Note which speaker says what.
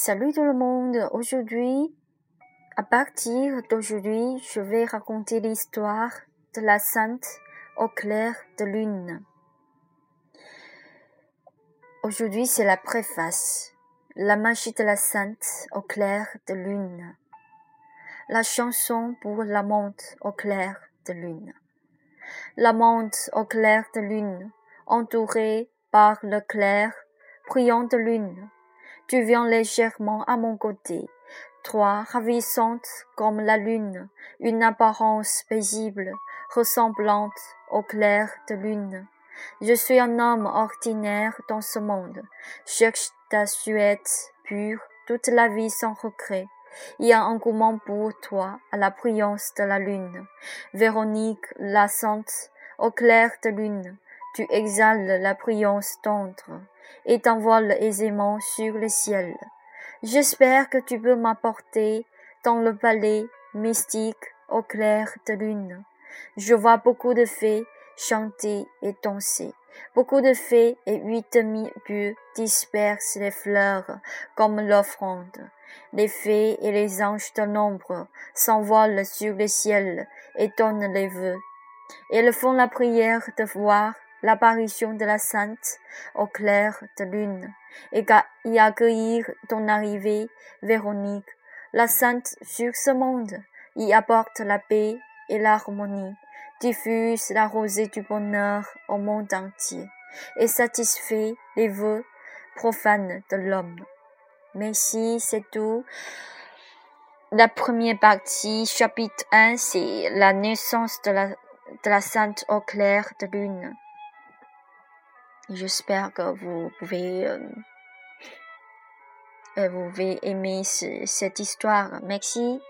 Speaker 1: Salut tout le monde. Aujourd'hui, à partir d'aujourd'hui, je vais raconter l'histoire de la Sainte au clair de lune. Aujourd'hui, c'est la préface. La magie de la Sainte au clair de lune. La chanson pour l'amante au clair de lune. L'amante au clair de lune, entourée par le clair brillant de lune tu viens légèrement à mon côté, toi ravissante comme la lune, une apparence paisible, ressemblante au clair de lune. Je suis un homme ordinaire dans ce monde. Cherche ta suette pure, toute la vie sans regret. Il y a un engouement pour toi à la brillance de la lune. Véronique la sainte, au clair de lune, tu exhales la brillance tendre et t'envoles aisément sur le ciel. J'espère que tu peux m'apporter dans le palais mystique au clair de lune. Je vois beaucoup de fées chanter et danser. Beaucoup de fées et huit demi-dieux dispersent les fleurs comme l'offrande. Les fées et les anges de l'ombre s'envolent sur le ciel et donnent les vœux. Elles font la prière de voir l'apparition de la Sainte au clair de lune et y accueillir ton arrivée, Véronique. La Sainte sur ce monde y apporte la paix et l'harmonie, diffuse la rosée du bonheur au monde entier et satisfait les vœux profanes de l'homme. Merci, c'est tout. La première partie, chapitre 1, c'est la naissance de la Sainte au clair de lune. J'espère que vous pouvez, euh, euh, vous pouvez aimer ce, cette histoire. Merci.